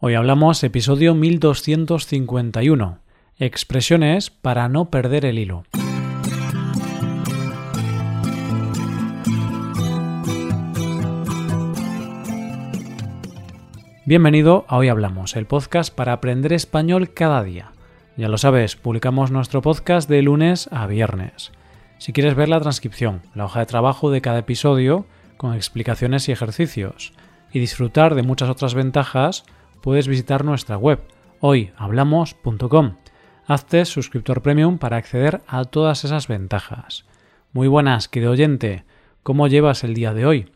Hoy hablamos episodio 1251, expresiones para no perder el hilo. Bienvenido a Hoy Hablamos, el podcast para aprender español cada día. Ya lo sabes, publicamos nuestro podcast de lunes a viernes. Si quieres ver la transcripción, la hoja de trabajo de cada episodio, con explicaciones y ejercicios, y disfrutar de muchas otras ventajas, puedes visitar nuestra web hoyhablamos.com. Hazte suscriptor premium para acceder a todas esas ventajas. Muy buenas, querido oyente. ¿Cómo llevas el día de hoy?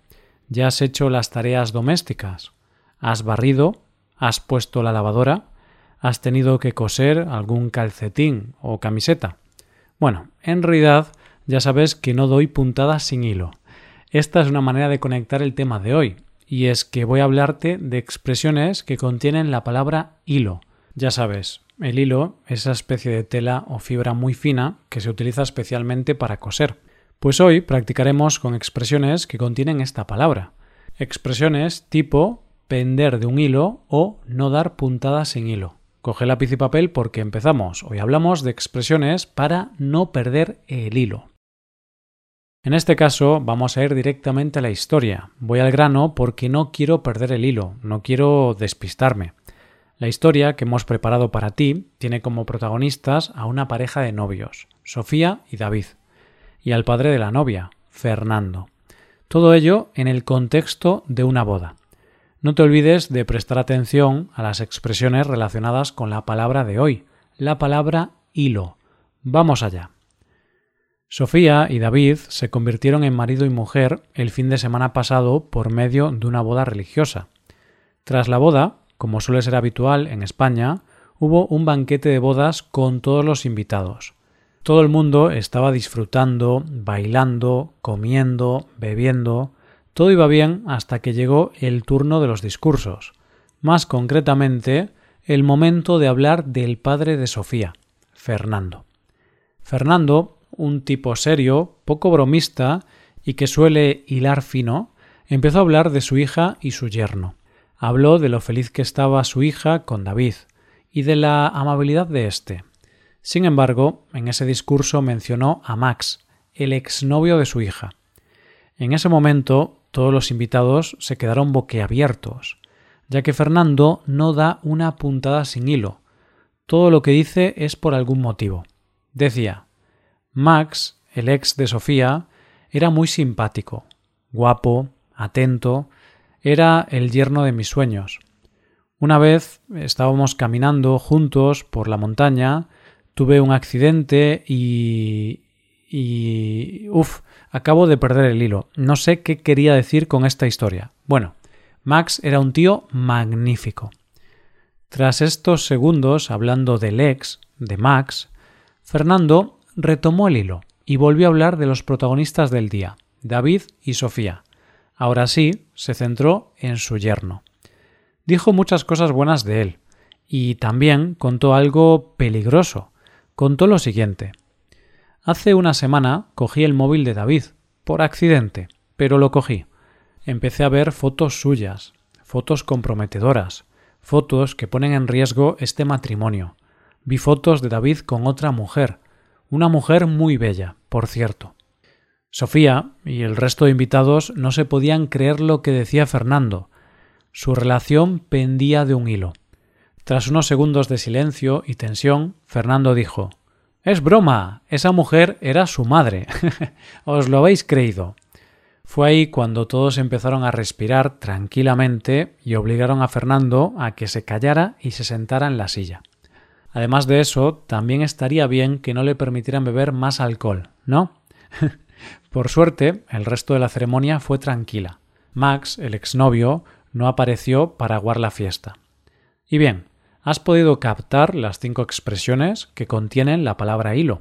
¿Ya has hecho las tareas domésticas? ¿Has barrido? ¿Has puesto la lavadora? ¿Has tenido que coser algún calcetín o camiseta? Bueno, en realidad ya sabes que no doy puntadas sin hilo. Esta es una manera de conectar el tema de hoy, y es que voy a hablarte de expresiones que contienen la palabra hilo. Ya sabes, el hilo es esa especie de tela o fibra muy fina que se utiliza especialmente para coser. Pues hoy practicaremos con expresiones que contienen esta palabra. Expresiones tipo pender de un hilo o no dar puntadas en hilo. Coge lápiz y papel porque empezamos. Hoy hablamos de expresiones para no perder el hilo. En este caso vamos a ir directamente a la historia. Voy al grano porque no quiero perder el hilo, no quiero despistarme. La historia que hemos preparado para ti tiene como protagonistas a una pareja de novios, Sofía y David, y al padre de la novia, Fernando. Todo ello en el contexto de una boda. No te olvides de prestar atención a las expresiones relacionadas con la palabra de hoy, la palabra hilo. Vamos allá. Sofía y David se convirtieron en marido y mujer el fin de semana pasado por medio de una boda religiosa. Tras la boda, como suele ser habitual en España, hubo un banquete de bodas con todos los invitados. Todo el mundo estaba disfrutando, bailando, comiendo, bebiendo. Todo iba bien hasta que llegó el turno de los discursos. Más concretamente, el momento de hablar del padre de Sofía, Fernando. Fernando un tipo serio, poco bromista y que suele hilar fino, empezó a hablar de su hija y su yerno. Habló de lo feliz que estaba su hija con David y de la amabilidad de éste. Sin embargo, en ese discurso mencionó a Max, el exnovio de su hija. En ese momento todos los invitados se quedaron boquiabiertos, ya que Fernando no da una puntada sin hilo. Todo lo que dice es por algún motivo. Decía Max, el ex de Sofía, era muy simpático, guapo, atento, era el yerno de mis sueños. Una vez estábamos caminando juntos por la montaña, tuve un accidente y... y... Uf, acabo de perder el hilo. No sé qué quería decir con esta historia. Bueno, Max era un tío magnífico. Tras estos segundos hablando del ex, de Max, Fernando retomó el hilo y volvió a hablar de los protagonistas del día, David y Sofía. Ahora sí, se centró en su yerno. Dijo muchas cosas buenas de él, y también contó algo peligroso. Contó lo siguiente. Hace una semana cogí el móvil de David, por accidente, pero lo cogí. Empecé a ver fotos suyas, fotos comprometedoras, fotos que ponen en riesgo este matrimonio. Vi fotos de David con otra mujer, una mujer muy bella, por cierto. Sofía y el resto de invitados no se podían creer lo que decía Fernando. Su relación pendía de un hilo. Tras unos segundos de silencio y tensión, Fernando dijo Es broma. Esa mujer era su madre. Os lo habéis creído. Fue ahí cuando todos empezaron a respirar tranquilamente y obligaron a Fernando a que se callara y se sentara en la silla. Además de eso, también estaría bien que no le permitieran beber más alcohol, ¿no? Por suerte, el resto de la ceremonia fue tranquila. Max, el exnovio, no apareció para aguar la fiesta. Y bien, has podido captar las cinco expresiones que contienen la palabra hilo.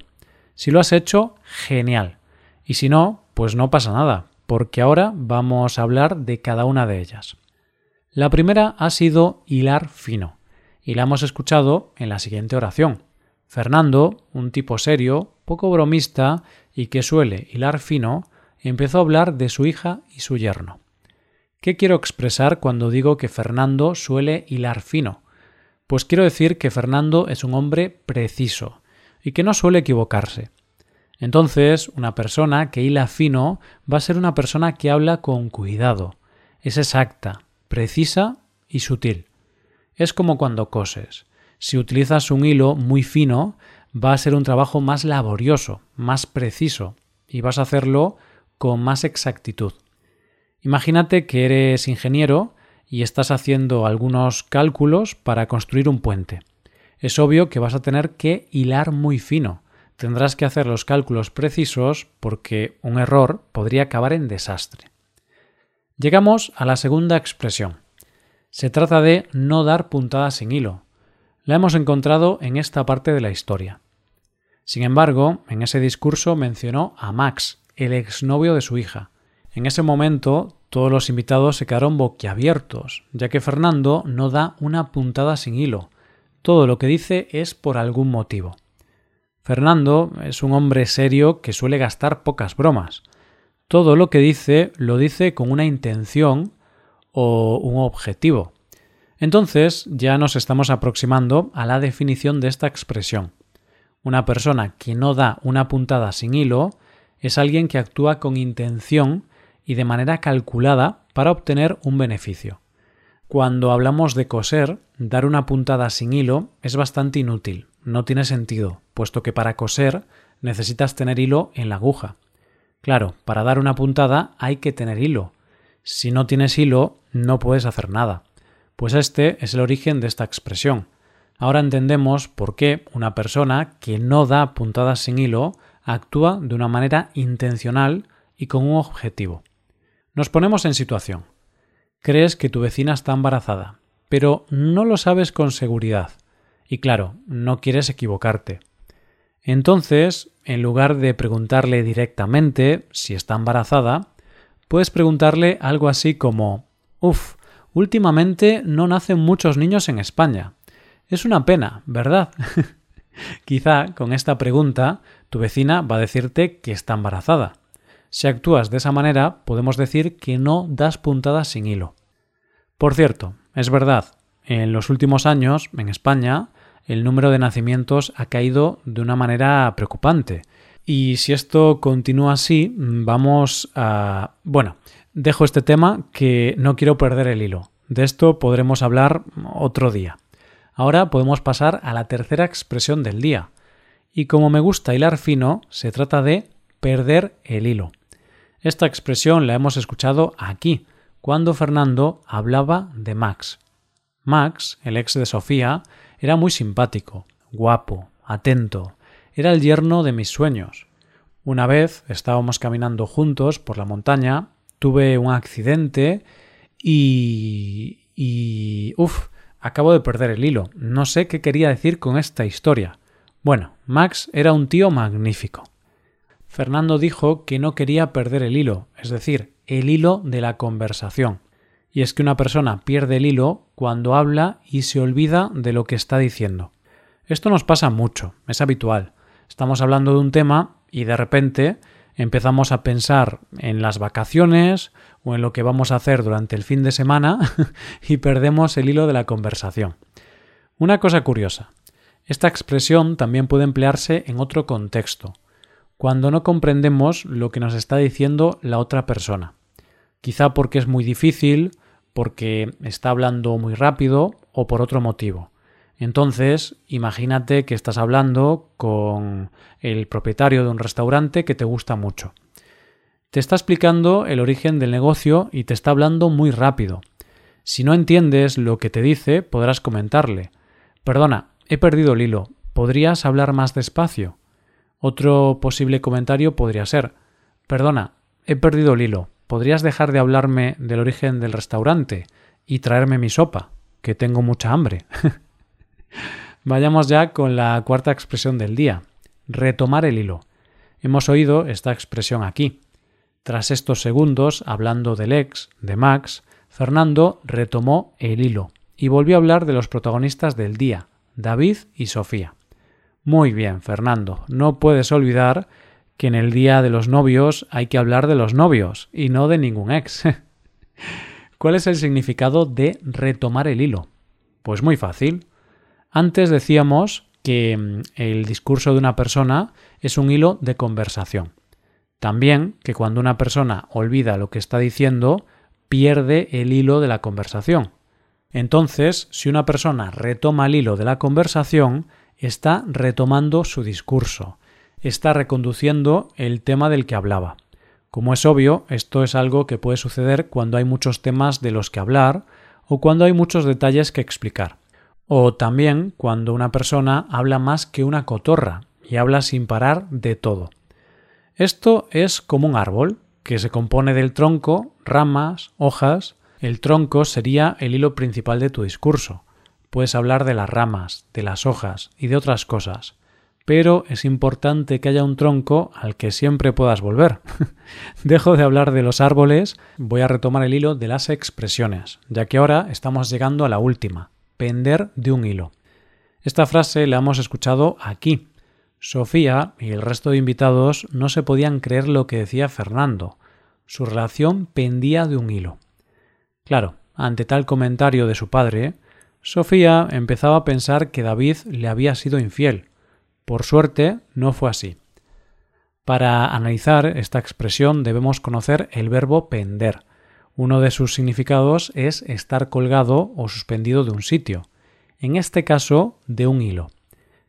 Si lo has hecho, genial. Y si no, pues no pasa nada, porque ahora vamos a hablar de cada una de ellas. La primera ha sido hilar fino y la hemos escuchado en la siguiente oración. Fernando, un tipo serio, poco bromista y que suele hilar fino, empezó a hablar de su hija y su yerno. ¿Qué quiero expresar cuando digo que Fernando suele hilar fino? Pues quiero decir que Fernando es un hombre preciso y que no suele equivocarse. Entonces, una persona que hila fino va a ser una persona que habla con cuidado, es exacta, precisa y sutil. Es como cuando coses. Si utilizas un hilo muy fino, va a ser un trabajo más laborioso, más preciso, y vas a hacerlo con más exactitud. Imagínate que eres ingeniero y estás haciendo algunos cálculos para construir un puente. Es obvio que vas a tener que hilar muy fino. Tendrás que hacer los cálculos precisos porque un error podría acabar en desastre. Llegamos a la segunda expresión. Se trata de no dar puntadas sin hilo. La hemos encontrado en esta parte de la historia. Sin embargo, en ese discurso mencionó a Max, el exnovio de su hija. En ese momento todos los invitados se quedaron boquiabiertos, ya que Fernando no da una puntada sin hilo. Todo lo que dice es por algún motivo. Fernando es un hombre serio que suele gastar pocas bromas. Todo lo que dice lo dice con una intención o un objetivo. Entonces ya nos estamos aproximando a la definición de esta expresión. Una persona que no da una puntada sin hilo es alguien que actúa con intención y de manera calculada para obtener un beneficio. Cuando hablamos de coser, dar una puntada sin hilo es bastante inútil, no tiene sentido, puesto que para coser necesitas tener hilo en la aguja. Claro, para dar una puntada hay que tener hilo. Si no tienes hilo, no puedes hacer nada. Pues este es el origen de esta expresión. Ahora entendemos por qué una persona que no da puntadas sin hilo actúa de una manera intencional y con un objetivo. Nos ponemos en situación. Crees que tu vecina está embarazada, pero no lo sabes con seguridad. Y claro, no quieres equivocarte. Entonces, en lugar de preguntarle directamente si está embarazada, puedes preguntarle algo así como Uf, últimamente no nacen muchos niños en España. Es una pena, ¿verdad? Quizá con esta pregunta tu vecina va a decirte que está embarazada. Si actúas de esa manera, podemos decir que no das puntadas sin hilo. Por cierto, es verdad, en los últimos años, en España, el número de nacimientos ha caído de una manera preocupante. Y si esto continúa así, vamos a... Bueno, dejo este tema que no quiero perder el hilo. De esto podremos hablar otro día. Ahora podemos pasar a la tercera expresión del día. Y como me gusta hilar fino, se trata de perder el hilo. Esta expresión la hemos escuchado aquí, cuando Fernando hablaba de Max. Max, el ex de Sofía, era muy simpático, guapo, atento, era el yerno de mis sueños. Una vez estábamos caminando juntos por la montaña, tuve un accidente y... y... Uf, acabo de perder el hilo. No sé qué quería decir con esta historia. Bueno, Max era un tío magnífico. Fernando dijo que no quería perder el hilo, es decir, el hilo de la conversación. Y es que una persona pierde el hilo cuando habla y se olvida de lo que está diciendo. Esto nos pasa mucho, es habitual. Estamos hablando de un tema y de repente empezamos a pensar en las vacaciones o en lo que vamos a hacer durante el fin de semana y perdemos el hilo de la conversación. Una cosa curiosa. Esta expresión también puede emplearse en otro contexto cuando no comprendemos lo que nos está diciendo la otra persona. Quizá porque es muy difícil, porque está hablando muy rápido o por otro motivo. Entonces, imagínate que estás hablando con el propietario de un restaurante que te gusta mucho. Te está explicando el origen del negocio y te está hablando muy rápido. Si no entiendes lo que te dice, podrás comentarle. Perdona, he perdido el hilo. ¿Podrías hablar más despacio? Otro posible comentario podría ser Perdona, he perdido el hilo. ¿Podrías dejar de hablarme del origen del restaurante y traerme mi sopa? Que tengo mucha hambre. Vayamos ya con la cuarta expresión del día. Retomar el hilo. Hemos oído esta expresión aquí. Tras estos segundos, hablando del ex, de Max, Fernando retomó el hilo y volvió a hablar de los protagonistas del día, David y Sofía. Muy bien, Fernando, no puedes olvidar que en el Día de los Novios hay que hablar de los novios y no de ningún ex. ¿Cuál es el significado de retomar el hilo? Pues muy fácil. Antes decíamos que mm, el discurso de una persona es un hilo de conversación. También que cuando una persona olvida lo que está diciendo, pierde el hilo de la conversación. Entonces, si una persona retoma el hilo de la conversación, está retomando su discurso, está reconduciendo el tema del que hablaba. Como es obvio, esto es algo que puede suceder cuando hay muchos temas de los que hablar o cuando hay muchos detalles que explicar. O también cuando una persona habla más que una cotorra y habla sin parar de todo. Esto es como un árbol, que se compone del tronco, ramas, hojas. El tronco sería el hilo principal de tu discurso. Puedes hablar de las ramas, de las hojas y de otras cosas. Pero es importante que haya un tronco al que siempre puedas volver. Dejo de hablar de los árboles, voy a retomar el hilo de las expresiones, ya que ahora estamos llegando a la última, pender de un hilo. Esta frase la hemos escuchado aquí. Sofía y el resto de invitados no se podían creer lo que decía Fernando. Su relación pendía de un hilo. Claro, ante tal comentario de su padre, Sofía empezaba a pensar que David le había sido infiel. Por suerte, no fue así. Para analizar esta expresión debemos conocer el verbo pender, uno de sus significados es estar colgado o suspendido de un sitio, en este caso de un hilo.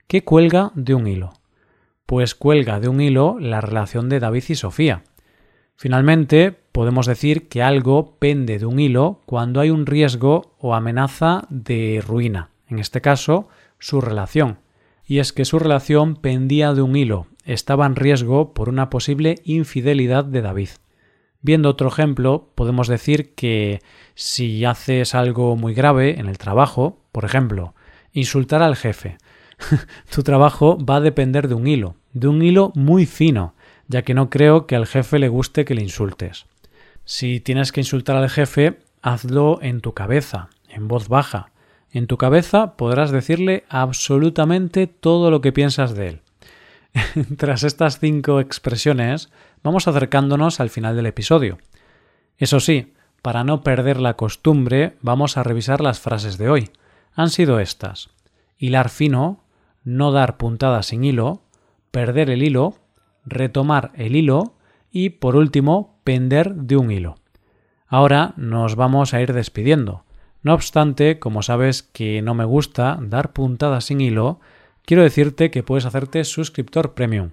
¿Qué cuelga de un hilo? Pues cuelga de un hilo la relación de David y Sofía. Finalmente, podemos decir que algo pende de un hilo cuando hay un riesgo o amenaza de ruina, en este caso, su relación. Y es que su relación pendía de un hilo, estaba en riesgo por una posible infidelidad de David. Viendo otro ejemplo, podemos decir que si haces algo muy grave en el trabajo, por ejemplo, insultar al jefe, tu trabajo va a depender de un hilo, de un hilo muy fino, ya que no creo que al jefe le guste que le insultes. Si tienes que insultar al jefe, hazlo en tu cabeza, en voz baja. En tu cabeza podrás decirle absolutamente todo lo que piensas de él. Tras estas cinco expresiones, vamos acercándonos al final del episodio. Eso sí, para no perder la costumbre, vamos a revisar las frases de hoy. Han sido estas. Hilar fino, no dar puntada sin hilo, perder el hilo, retomar el hilo y, por último, pender de un hilo. Ahora nos vamos a ir despidiendo. No obstante, como sabes que no me gusta dar puntadas sin hilo, quiero decirte que puedes hacerte suscriptor premium.